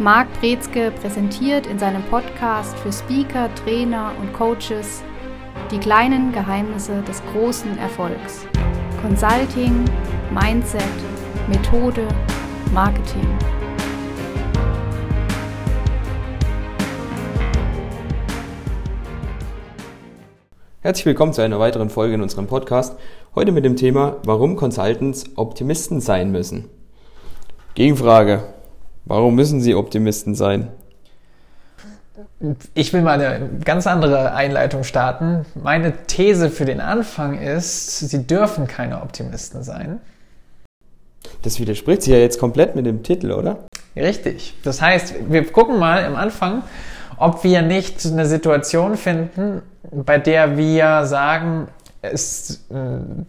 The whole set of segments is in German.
Marc Brezke präsentiert in seinem Podcast für Speaker, Trainer und Coaches die kleinen Geheimnisse des großen Erfolgs. Consulting, Mindset, Methode, Marketing. Herzlich willkommen zu einer weiteren Folge in unserem Podcast. Heute mit dem Thema, warum Consultants Optimisten sein müssen. Gegenfrage. Warum müssen sie Optimisten sein? Ich will mal eine ganz andere Einleitung starten. Meine These für den Anfang ist, sie dürfen keine Optimisten sein. Das widerspricht sich ja jetzt komplett mit dem Titel, oder? Richtig. Das heißt, wir gucken mal am Anfang, ob wir nicht eine Situation finden, bei der wir sagen, es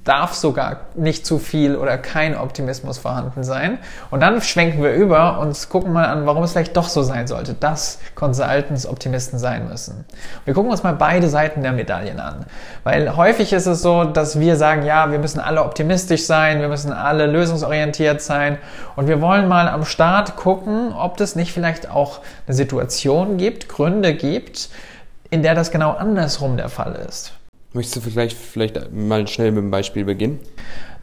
darf sogar nicht zu viel oder kein Optimismus vorhanden sein. Und dann schwenken wir über und gucken mal an, warum es vielleicht doch so sein sollte, dass Consultants Optimisten sein müssen. Wir gucken uns mal beide Seiten der Medaillen an. Weil häufig ist es so, dass wir sagen, ja, wir müssen alle optimistisch sein, wir müssen alle lösungsorientiert sein. Und wir wollen mal am Start gucken, ob es nicht vielleicht auch eine Situation gibt, Gründe gibt, in der das genau andersrum der Fall ist. Möchtest du vielleicht, vielleicht mal schnell mit dem Beispiel beginnen?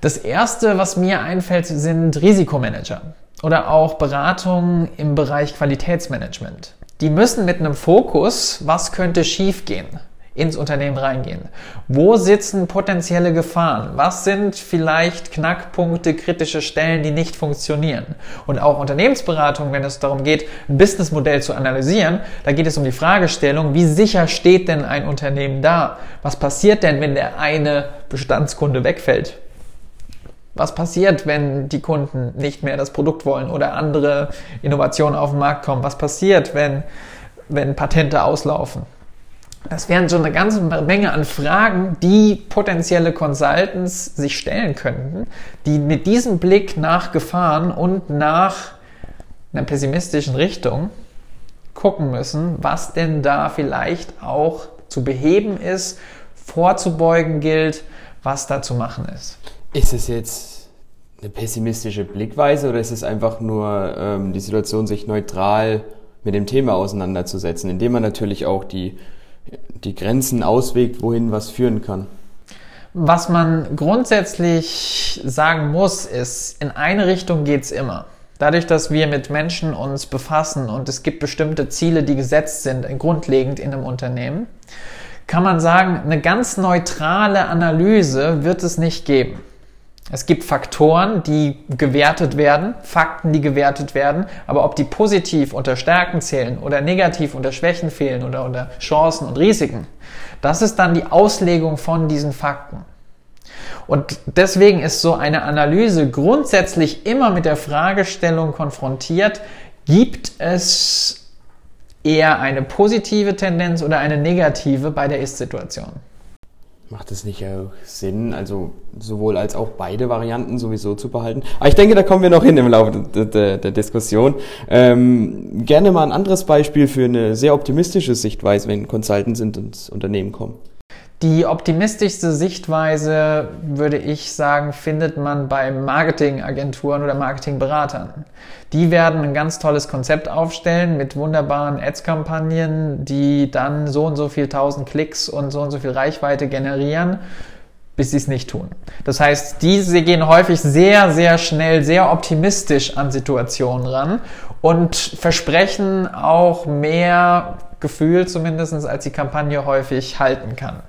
Das erste, was mir einfällt, sind Risikomanager oder auch Beratungen im Bereich Qualitätsmanagement. Die müssen mit einem Fokus, was könnte schiefgehen, ins Unternehmen reingehen. Wo sitzen potenzielle Gefahren? Was sind vielleicht Knackpunkte, kritische Stellen, die nicht funktionieren? Und auch Unternehmensberatung, wenn es darum geht, ein Businessmodell zu analysieren, da geht es um die Fragestellung, wie sicher steht denn ein Unternehmen da? Was passiert denn, wenn der eine Bestandskunde wegfällt? Was passiert, wenn die Kunden nicht mehr das Produkt wollen oder andere Innovationen auf den Markt kommen? Was passiert, wenn, wenn Patente auslaufen? Das wären so eine ganze Menge an Fragen, die potenzielle Consultants sich stellen könnten, die mit diesem Blick nach Gefahren und nach einer pessimistischen Richtung gucken müssen, was denn da vielleicht auch zu beheben ist, vorzubeugen gilt, was da zu machen ist. Ist es jetzt eine pessimistische Blickweise oder ist es einfach nur ähm, die Situation, sich neutral mit dem Thema auseinanderzusetzen, indem man natürlich auch die die Grenzen auswegt, wohin was führen kann. Was man grundsätzlich sagen muss, ist, in eine Richtung geht's immer. Dadurch, dass wir mit Menschen uns befassen und es gibt bestimmte Ziele, die gesetzt sind, grundlegend in einem Unternehmen, kann man sagen, eine ganz neutrale Analyse wird es nicht geben. Es gibt Faktoren, die gewertet werden, Fakten, die gewertet werden, aber ob die positiv unter Stärken zählen oder negativ unter Schwächen fehlen oder unter Chancen und Risiken, das ist dann die Auslegung von diesen Fakten. Und deswegen ist so eine Analyse grundsätzlich immer mit der Fragestellung konfrontiert, gibt es eher eine positive Tendenz oder eine negative bei der Ist-Situation? Macht es nicht auch Sinn, also sowohl als auch beide Varianten sowieso zu behalten? Aber ich denke, da kommen wir noch hin im Laufe der, der, der Diskussion. Ähm, gerne mal ein anderes Beispiel für eine sehr optimistische Sichtweise, wenn Consultants ins Unternehmen kommen. Die optimistischste Sichtweise, würde ich sagen, findet man bei Marketingagenturen oder Marketingberatern. Die werden ein ganz tolles Konzept aufstellen mit wunderbaren Ads-Kampagnen, die dann so und so viel tausend Klicks und so und so viel Reichweite generieren, bis sie es nicht tun. Das heißt, diese gehen häufig sehr, sehr schnell, sehr optimistisch an Situationen ran und versprechen auch mehr Gefühl zumindest, als die Kampagne häufig halten kann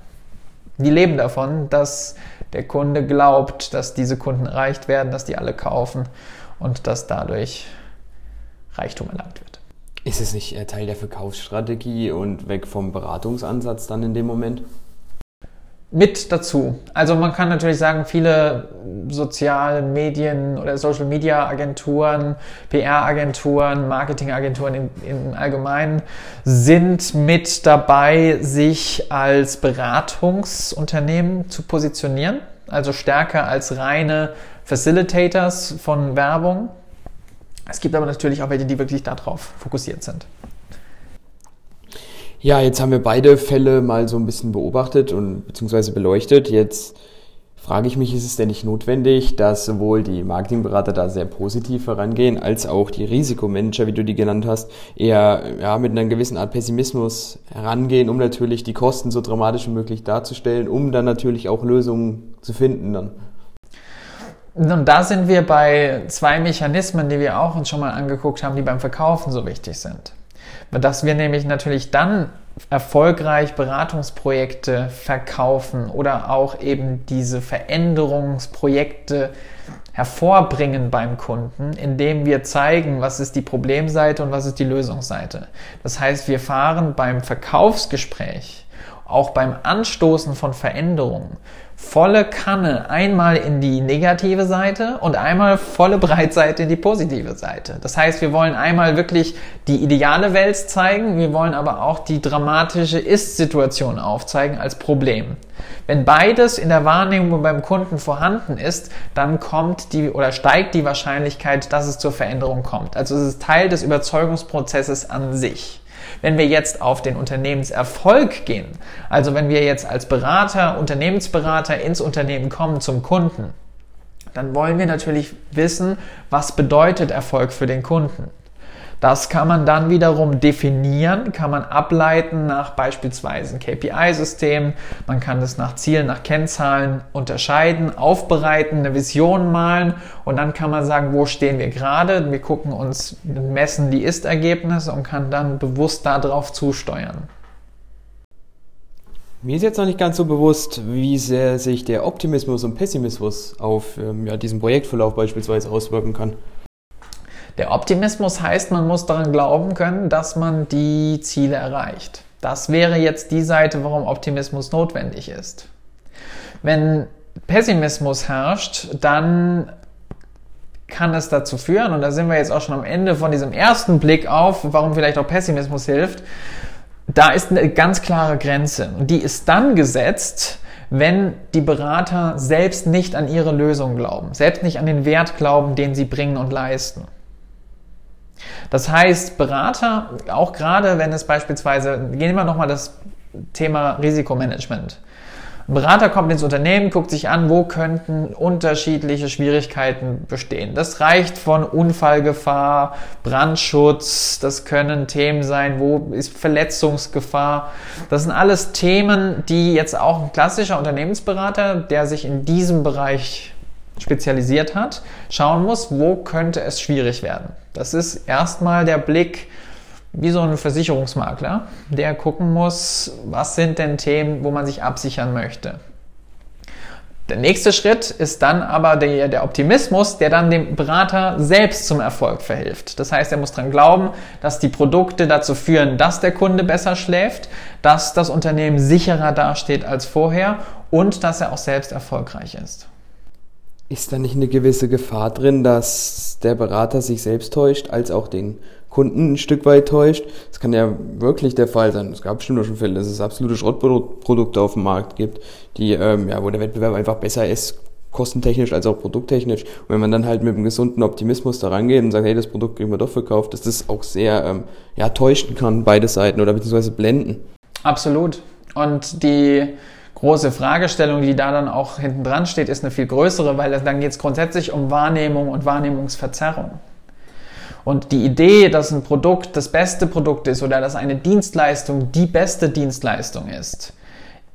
die leben davon, dass der Kunde glaubt, dass diese Kunden erreicht werden, dass die alle kaufen und dass dadurch Reichtum erlangt wird. Ist es nicht Teil der Verkaufsstrategie und weg vom Beratungsansatz dann in dem Moment? Mit dazu. Also man kann natürlich sagen, viele Sozialmedien oder Social Media Agenturen, PR Agenturen, Marketing Agenturen im Allgemeinen sind mit dabei, sich als Beratungsunternehmen zu positionieren. Also stärker als reine Facilitators von Werbung. Es gibt aber natürlich auch welche, die wirklich darauf fokussiert sind. Ja, jetzt haben wir beide Fälle mal so ein bisschen beobachtet und beziehungsweise beleuchtet. Jetzt frage ich mich, ist es denn nicht notwendig, dass sowohl die Marketingberater da sehr positiv herangehen, als auch die Risikomanager, wie du die genannt hast, eher ja, mit einer gewissen Art Pessimismus herangehen, um natürlich die Kosten so dramatisch wie möglich darzustellen, um dann natürlich auch Lösungen zu finden dann. Und da sind wir bei zwei Mechanismen, die wir auch uns schon mal angeguckt haben, die beim Verkaufen so wichtig sind. Dass wir nämlich natürlich dann erfolgreich Beratungsprojekte verkaufen oder auch eben diese Veränderungsprojekte hervorbringen beim Kunden, indem wir zeigen, was ist die Problemseite und was ist die Lösungsseite. Das heißt, wir fahren beim Verkaufsgespräch, auch beim Anstoßen von Veränderungen, volle Kanne einmal in die negative Seite und einmal volle Breitseite in die positive Seite. Das heißt, wir wollen einmal wirklich die ideale Welt zeigen, wir wollen aber auch die dramatische Ist-Situation aufzeigen als Problem. Wenn beides in der Wahrnehmung beim Kunden vorhanden ist, dann kommt die oder steigt die Wahrscheinlichkeit, dass es zur Veränderung kommt. Also es ist Teil des Überzeugungsprozesses an sich. Wenn wir jetzt auf den Unternehmenserfolg gehen, also wenn wir jetzt als Berater, Unternehmensberater ins Unternehmen kommen zum Kunden, dann wollen wir natürlich wissen, was bedeutet Erfolg für den Kunden. Das kann man dann wiederum definieren, kann man ableiten nach beispielsweise ein KPI-System. Man kann es nach Zielen, nach Kennzahlen unterscheiden, aufbereiten, eine Vision malen und dann kann man sagen, wo stehen wir gerade. Wir gucken uns, messen die Ist-Ergebnisse und kann dann bewusst darauf zusteuern. Mir ist jetzt noch nicht ganz so bewusst, wie sehr sich der Optimismus und Pessimismus auf ähm, ja, diesen Projektverlauf beispielsweise auswirken kann. Der Optimismus heißt, man muss daran glauben können, dass man die Ziele erreicht. Das wäre jetzt die Seite, warum Optimismus notwendig ist. Wenn Pessimismus herrscht, dann kann es dazu führen, und da sind wir jetzt auch schon am Ende von diesem ersten Blick auf, warum vielleicht auch Pessimismus hilft, da ist eine ganz klare Grenze. Und die ist dann gesetzt, wenn die Berater selbst nicht an ihre Lösung glauben, selbst nicht an den Wert glauben, den sie bringen und leisten. Das heißt, Berater, auch gerade wenn es beispielsweise, gehen wir nochmal das Thema Risikomanagement. Ein Berater kommt ins Unternehmen, guckt sich an, wo könnten unterschiedliche Schwierigkeiten bestehen. Das reicht von Unfallgefahr, Brandschutz, das können Themen sein, wo ist Verletzungsgefahr. Das sind alles Themen, die jetzt auch ein klassischer Unternehmensberater, der sich in diesem Bereich spezialisiert hat, schauen muss, wo könnte es schwierig werden. Das ist erstmal der Blick wie so ein Versicherungsmakler, der gucken muss, was sind denn Themen, wo man sich absichern möchte. Der nächste Schritt ist dann aber der, der, Optimismus, der dann dem Berater selbst zum Erfolg verhilft. Das heißt, er muss daran glauben, dass die Produkte dazu führen, dass der Kunde besser schläft, dass das Unternehmen sicherer dasteht als vorher und dass er auch selbst erfolgreich ist. Ist da nicht eine gewisse Gefahr drin, dass der Berater sich selbst täuscht, als auch den Kunden ein Stück weit täuscht? Das kann ja wirklich der Fall sein. Es gab bestimmt schon Fälle, dass es absolute Schrottprodukte auf dem Markt gibt, die, ähm, ja, wo der Wettbewerb einfach besser ist, kostentechnisch als auch produkttechnisch. Und wenn man dann halt mit einem gesunden Optimismus da rangeht und sagt, hey, das Produkt kriegen wir doch verkauft, dass das auch sehr ähm, ja, täuschen kann, beide Seiten oder beziehungsweise blenden. Absolut. Und die große Fragestellung, die da dann auch hinten dran steht, ist eine viel größere, weil dann geht es grundsätzlich um Wahrnehmung und Wahrnehmungsverzerrung. Und die Idee, dass ein Produkt das beste Produkt ist oder dass eine Dienstleistung die beste Dienstleistung ist,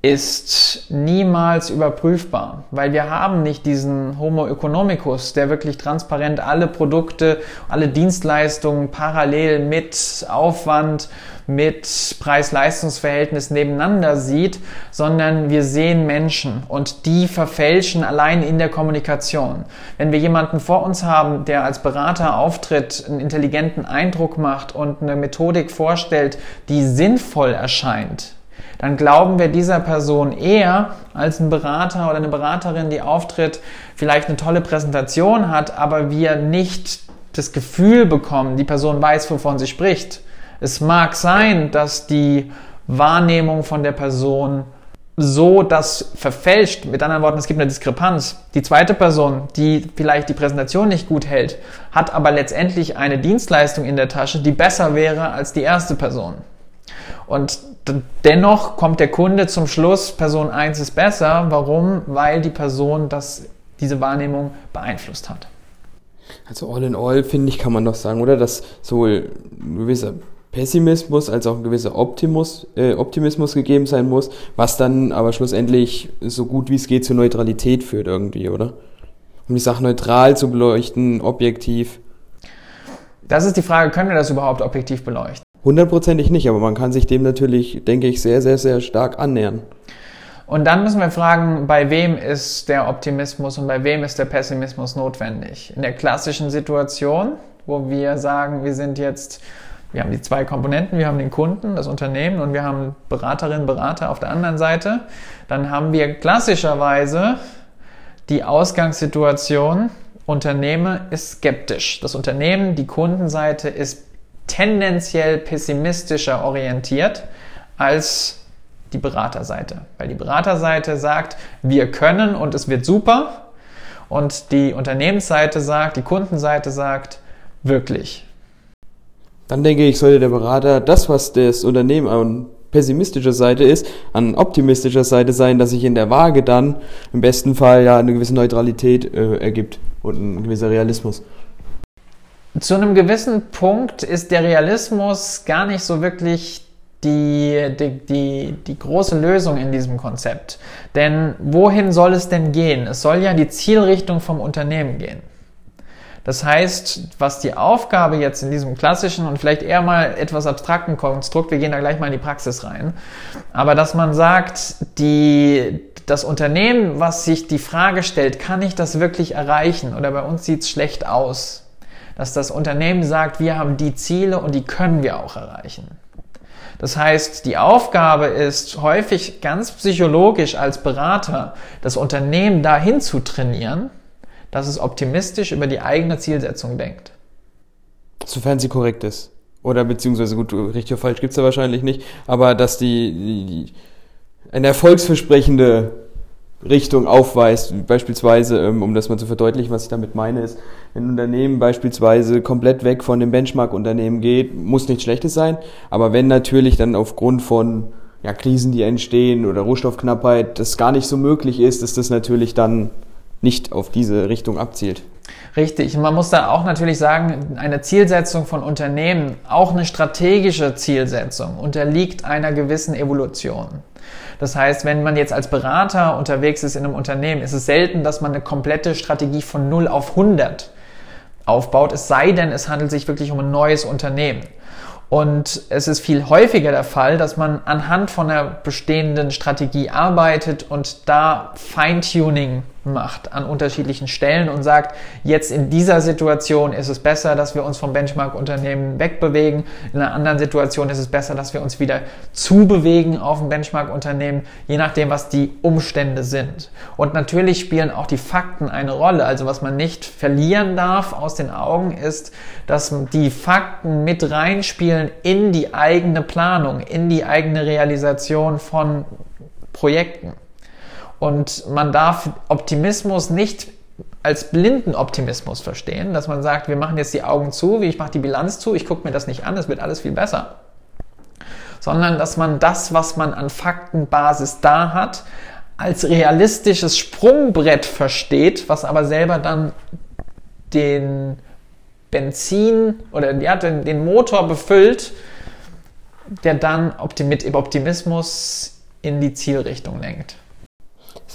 ist niemals überprüfbar, weil wir haben nicht diesen Homo economicus, der wirklich transparent alle Produkte, alle Dienstleistungen parallel mit Aufwand, mit Preis-Leistungs-Verhältnis nebeneinander sieht, sondern wir sehen Menschen und die verfälschen allein in der Kommunikation. Wenn wir jemanden vor uns haben, der als Berater auftritt, einen intelligenten Eindruck macht und eine Methodik vorstellt, die sinnvoll erscheint, dann glauben wir dieser Person eher als ein Berater oder eine Beraterin, die auftritt, vielleicht eine tolle Präsentation hat, aber wir nicht das Gefühl bekommen, die Person weiß, wovon sie spricht. Es mag sein, dass die Wahrnehmung von der Person so das verfälscht. Mit anderen Worten, es gibt eine Diskrepanz. Die zweite Person, die vielleicht die Präsentation nicht gut hält, hat aber letztendlich eine Dienstleistung in der Tasche, die besser wäre als die erste Person. Und dennoch kommt der Kunde zum Schluss, Person 1 ist besser. Warum? Weil die Person das, diese Wahrnehmung beeinflusst hat. Also all in all, finde ich, kann man doch sagen, oder? Dass sowohl ein gewisser Pessimismus als auch ein gewisser Optimus, äh, Optimismus gegeben sein muss, was dann aber schlussendlich so gut wie es geht zur Neutralität führt irgendwie, oder? Um die Sache neutral zu beleuchten, objektiv. Das ist die Frage, können wir das überhaupt objektiv beleuchten? Hundertprozentig nicht, aber man kann sich dem natürlich, denke ich, sehr, sehr, sehr stark annähern. Und dann müssen wir fragen, bei wem ist der Optimismus und bei wem ist der Pessimismus notwendig? In der klassischen Situation, wo wir sagen, wir sind jetzt, wir haben die zwei Komponenten, wir haben den Kunden, das Unternehmen und wir haben Beraterinnen, Berater auf der anderen Seite, dann haben wir klassischerweise die Ausgangssituation, Unternehmen ist skeptisch. Das Unternehmen, die Kundenseite ist tendenziell pessimistischer orientiert als die Beraterseite. Weil die Beraterseite sagt, wir können und es wird super. Und die Unternehmensseite sagt, die Kundenseite sagt, wirklich. Dann denke ich, sollte der Berater das, was das Unternehmen an pessimistischer Seite ist, an optimistischer Seite sein, dass sich in der Waage dann im besten Fall ja eine gewisse Neutralität äh, ergibt und ein gewisser Realismus. Zu einem gewissen Punkt ist der Realismus gar nicht so wirklich die, die, die, die große Lösung in diesem Konzept. Denn wohin soll es denn gehen? Es soll ja die Zielrichtung vom Unternehmen gehen. Das heißt, was die Aufgabe jetzt in diesem klassischen und vielleicht eher mal etwas abstrakten Konstrukt, wir gehen da gleich mal in die Praxis rein, aber dass man sagt, die, das Unternehmen, was sich die Frage stellt, kann ich das wirklich erreichen oder bei uns sieht es schlecht aus, dass das Unternehmen sagt, wir haben die Ziele und die können wir auch erreichen. Das heißt, die Aufgabe ist häufig ganz psychologisch als Berater, das Unternehmen dahin zu trainieren, dass es optimistisch über die eigene Zielsetzung denkt. Sofern sie korrekt ist. Oder beziehungsweise gut, richtig oder falsch gibt's ja wahrscheinlich nicht, aber dass die, die, die eine erfolgsversprechende Richtung aufweist. Beispielsweise, ähm, um das mal zu verdeutlichen, was ich damit meine, ist, wenn ein Unternehmen beispielsweise komplett weg von dem Benchmark-Unternehmen geht, muss nichts Schlechtes sein. Aber wenn natürlich dann aufgrund von ja, Krisen, die entstehen oder Rohstoffknappheit, das gar nicht so möglich ist, ist das natürlich dann nicht auf diese Richtung abzielt. Richtig. Man muss da auch natürlich sagen, eine Zielsetzung von Unternehmen, auch eine strategische Zielsetzung, unterliegt einer gewissen Evolution. Das heißt, wenn man jetzt als Berater unterwegs ist in einem Unternehmen, ist es selten, dass man eine komplette Strategie von 0 auf 100 aufbaut, es sei denn, es handelt sich wirklich um ein neues Unternehmen. Und es ist viel häufiger der Fall, dass man anhand von einer bestehenden Strategie arbeitet und da Feintuning macht an unterschiedlichen Stellen und sagt, jetzt in dieser Situation ist es besser, dass wir uns vom Benchmark-Unternehmen wegbewegen. In einer anderen Situation ist es besser, dass wir uns wieder zubewegen auf ein Benchmark-Unternehmen, je nachdem, was die Umstände sind. Und natürlich spielen auch die Fakten eine Rolle. Also was man nicht verlieren darf aus den Augen ist, dass die Fakten mit reinspielen in die eigene Planung, in die eigene Realisation von Projekten. Und man darf Optimismus nicht als blinden Optimismus verstehen, dass man sagt, wir machen jetzt die Augen zu, wie ich mache die Bilanz zu, ich gucke mir das nicht an, es wird alles viel besser. Sondern dass man das, was man an Faktenbasis da hat, als realistisches Sprungbrett versteht, was aber selber dann den Benzin oder ja, den, den Motor befüllt, der dann mit Optimismus in die Zielrichtung lenkt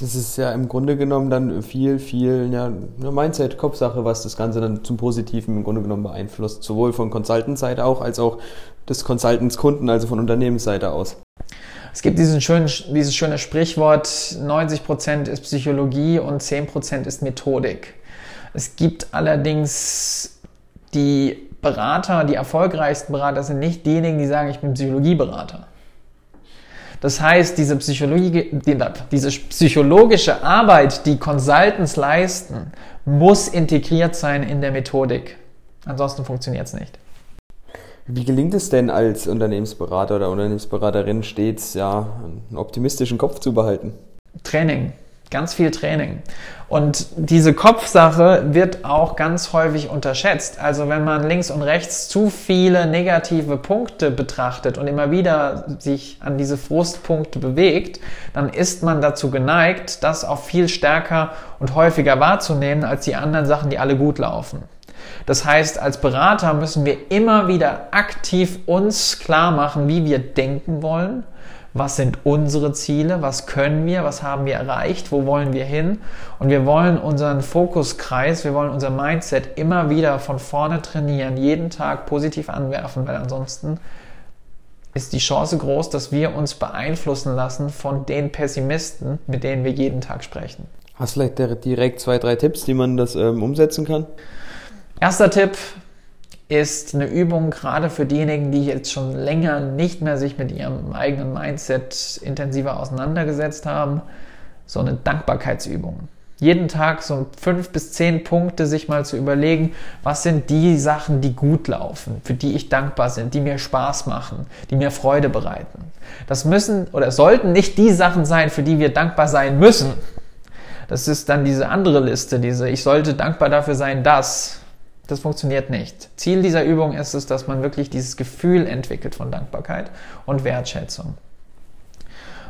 es ist ja im Grunde genommen dann viel, viel ja, eine Mindset, Kopfsache, was das Ganze dann zum Positiven im Grunde genommen beeinflusst. Sowohl von Consultant-Seite auch, als auch des Consultants-Kunden, also von Unternehmensseite aus. Es gibt diesen schönen, dieses schöne Sprichwort, 90% ist Psychologie und 10% ist Methodik. Es gibt allerdings die Berater, die erfolgreichsten Berater sind nicht diejenigen, die sagen, ich bin Psychologieberater das heißt, diese, Psychologie, diese psychologische Arbeit, die Consultants leisten, muss integriert sein in der Methodik. Ansonsten funktioniert es nicht. Wie gelingt es denn als Unternehmensberater oder Unternehmensberaterin stets ja einen optimistischen Kopf zu behalten? Training. Ganz viel Training. Und diese Kopfsache wird auch ganz häufig unterschätzt. Also wenn man links und rechts zu viele negative Punkte betrachtet und immer wieder sich an diese Frustpunkte bewegt, dann ist man dazu geneigt, das auch viel stärker und häufiger wahrzunehmen als die anderen Sachen, die alle gut laufen. Das heißt, als Berater müssen wir immer wieder aktiv uns klar machen, wie wir denken wollen was sind unsere Ziele, was können wir, was haben wir erreicht, wo wollen wir hin. Und wir wollen unseren Fokuskreis, wir wollen unser Mindset immer wieder von vorne trainieren, jeden Tag positiv anwerfen, weil ansonsten ist die Chance groß, dass wir uns beeinflussen lassen von den Pessimisten, mit denen wir jeden Tag sprechen. Hast du vielleicht direkt zwei, drei Tipps, die man das ähm, umsetzen kann? Erster Tipp, ist eine Übung gerade für diejenigen, die jetzt schon länger nicht mehr sich mit ihrem eigenen Mindset intensiver auseinandergesetzt haben, so eine Dankbarkeitsübung. Jeden Tag so fünf bis zehn Punkte sich mal zu überlegen, was sind die Sachen, die gut laufen, für die ich dankbar bin, die mir Spaß machen, die mir Freude bereiten. Das müssen oder sollten nicht die Sachen sein, für die wir dankbar sein müssen. Das ist dann diese andere Liste, diese ich sollte dankbar dafür sein, dass das funktioniert nicht. Ziel dieser Übung ist es, dass man wirklich dieses Gefühl entwickelt von Dankbarkeit und Wertschätzung.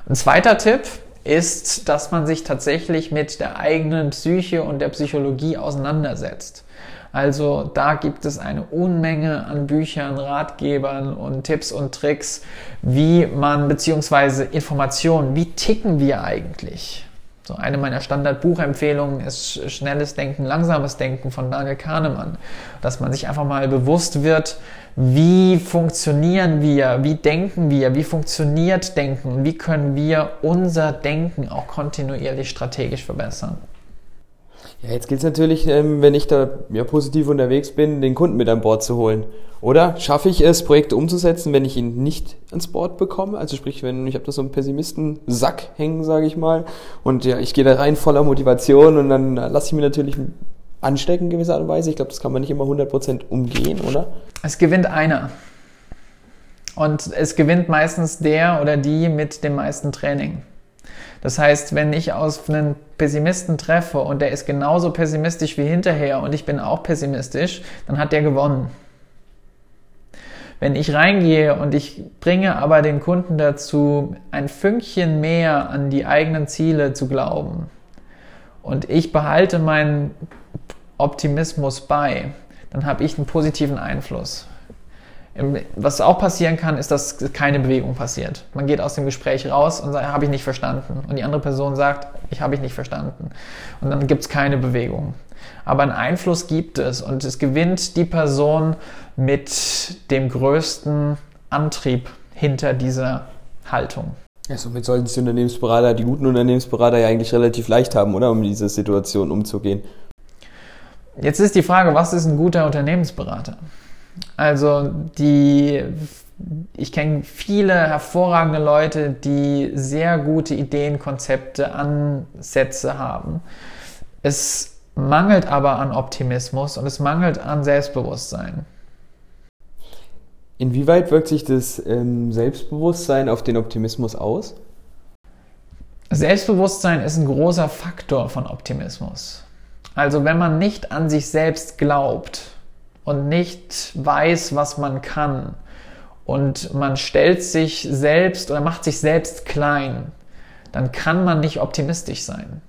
Ein zweiter Tipp ist, dass man sich tatsächlich mit der eigenen Psyche und der Psychologie auseinandersetzt. Also da gibt es eine Unmenge an Büchern, Ratgebern und Tipps und Tricks, wie man beziehungsweise Informationen, wie ticken wir eigentlich? So eine meiner Standardbuchempfehlungen ist Schnelles Denken, Langsames Denken von Daniel Kahnemann. Dass man sich einfach mal bewusst wird, wie funktionieren wir, wie denken wir, wie funktioniert Denken, wie können wir unser Denken auch kontinuierlich strategisch verbessern. Ja, jetzt gilt es natürlich, ähm, wenn ich da ja, positiv unterwegs bin, den Kunden mit an Bord zu holen. Oder schaffe ich es, Projekte umzusetzen, wenn ich ihn nicht ans Board bekomme? Also sprich, wenn ich habe da so einen Pessimisten-Sack hängen, sage ich mal, und ja, ich gehe da rein voller Motivation und dann lasse ich mir natürlich anstecken in gewisser Art und Weise. Ich glaube, das kann man nicht immer 100% umgehen, oder? Es gewinnt einer. Und es gewinnt meistens der oder die mit dem meisten Training. Das heißt, wenn ich aus einen Pessimisten treffe und der ist genauso pessimistisch wie hinterher und ich bin auch pessimistisch, dann hat der gewonnen. Wenn ich reingehe und ich bringe aber den Kunden dazu, ein Fünkchen mehr an die eigenen Ziele zu glauben und ich behalte meinen Optimismus bei, dann habe ich einen positiven Einfluss. Was auch passieren kann, ist, dass keine Bewegung passiert. Man geht aus dem Gespräch raus und sagt, habe ich nicht verstanden. Und die andere Person sagt, ich habe ich nicht verstanden. Und dann gibt es keine Bewegung. Aber einen Einfluss gibt es und es gewinnt die Person mit dem größten Antrieb hinter dieser Haltung. Ja, somit sollten die Unternehmensberater, die guten Unternehmensberater ja eigentlich relativ leicht haben, oder? Um mit dieser Situation umzugehen. Jetzt ist die Frage, was ist ein guter Unternehmensberater? Also die, ich kenne viele hervorragende Leute, die sehr gute Ideen, Konzepte, Ansätze haben. Es mangelt aber an Optimismus und es mangelt an Selbstbewusstsein. Inwieweit wirkt sich das ähm, Selbstbewusstsein auf den Optimismus aus? Selbstbewusstsein ist ein großer Faktor von Optimismus. Also wenn man nicht an sich selbst glaubt, und nicht weiß, was man kann. Und man stellt sich selbst oder macht sich selbst klein, dann kann man nicht optimistisch sein.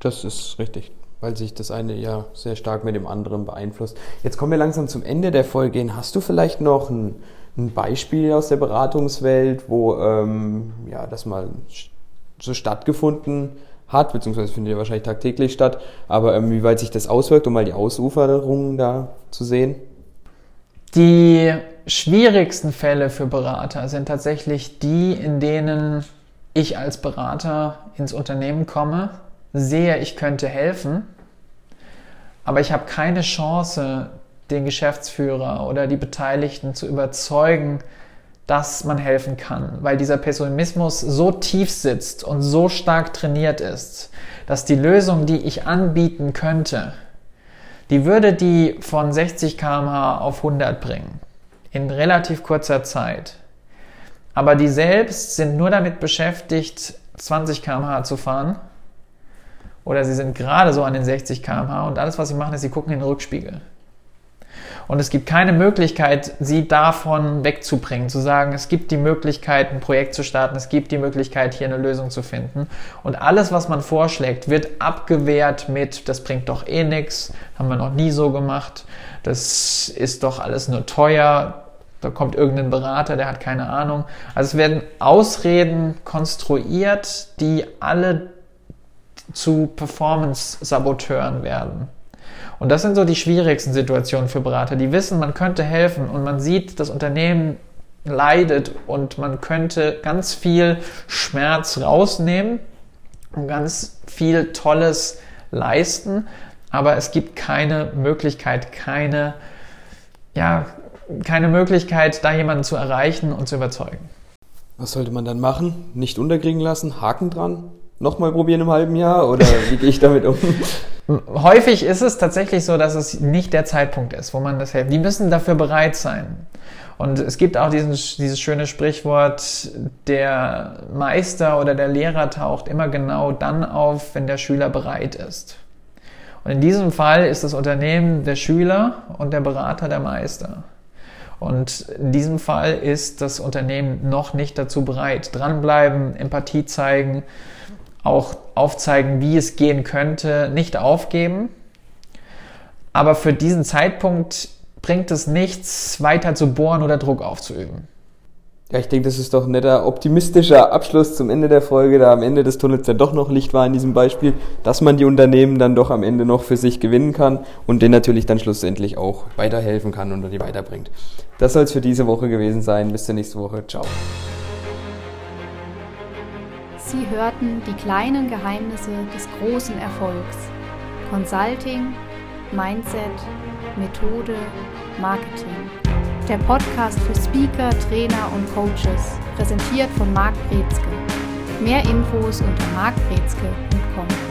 Das ist richtig, weil sich das eine ja sehr stark mit dem anderen beeinflusst. Jetzt kommen wir langsam zum Ende der Folge hin. Hast du vielleicht noch ein, ein Beispiel aus der Beratungswelt, wo ähm, ja, das mal so stattgefunden hat, beziehungsweise findet ja wahrscheinlich tagtäglich statt, aber ähm, wie weit sich das auswirkt, um mal die Ausuferungen da zu sehen? Die schwierigsten Fälle für Berater sind tatsächlich die, in denen ich als Berater ins Unternehmen komme, sehe, ich könnte helfen, aber ich habe keine Chance, den Geschäftsführer oder die Beteiligten zu überzeugen, dass man helfen kann, weil dieser Pessimismus so tief sitzt und so stark trainiert ist, dass die Lösung, die ich anbieten könnte, die würde die von 60 km/h auf 100 bringen. In relativ kurzer Zeit. Aber die selbst sind nur damit beschäftigt, 20 km/h zu fahren oder sie sind gerade so an den 60 km/h und alles, was sie machen, ist, sie gucken in den Rückspiegel. Und es gibt keine Möglichkeit, sie davon wegzubringen, zu sagen, es gibt die Möglichkeit, ein Projekt zu starten, es gibt die Möglichkeit, hier eine Lösung zu finden. Und alles, was man vorschlägt, wird abgewehrt mit, das bringt doch eh nichts, haben wir noch nie so gemacht, das ist doch alles nur teuer, da kommt irgendein Berater, der hat keine Ahnung. Also es werden Ausreden konstruiert, die alle zu Performance-Saboteuren werden. Und das sind so die schwierigsten Situationen für Berater. Die wissen, man könnte helfen und man sieht, das Unternehmen leidet und man könnte ganz viel Schmerz rausnehmen und ganz viel Tolles leisten, aber es gibt keine Möglichkeit, keine, ja, keine Möglichkeit, da jemanden zu erreichen und zu überzeugen. Was sollte man dann machen? Nicht unterkriegen lassen? Haken dran? Nochmal probieren im halben Jahr? Oder wie gehe ich damit um? Häufig ist es tatsächlich so, dass es nicht der Zeitpunkt ist, wo man das hilft. Die müssen dafür bereit sein. Und es gibt auch diesen, dieses schöne Sprichwort, der Meister oder der Lehrer taucht immer genau dann auf, wenn der Schüler bereit ist. Und in diesem Fall ist das Unternehmen der Schüler und der Berater der Meister. Und in diesem Fall ist das Unternehmen noch nicht dazu bereit. Dranbleiben, Empathie zeigen, auch aufzeigen, wie es gehen könnte, nicht aufgeben. Aber für diesen Zeitpunkt bringt es nichts, weiter zu bohren oder Druck aufzuüben. Ja, ich denke, das ist doch ein netter, optimistischer Abschluss zum Ende der Folge, da am Ende des Tunnels dann doch noch Licht war in diesem Beispiel, dass man die Unternehmen dann doch am Ende noch für sich gewinnen kann und denen natürlich dann schlussendlich auch weiterhelfen kann und die weiterbringt. Das soll es für diese Woche gewesen sein. Bis zur nächsten Woche. Ciao. Sie hörten die kleinen Geheimnisse des großen Erfolgs. Consulting, Mindset, Methode, Marketing. Der Podcast für Speaker, Trainer und Coaches, präsentiert von Marc Brezke. Mehr Infos unter markbrezke.com.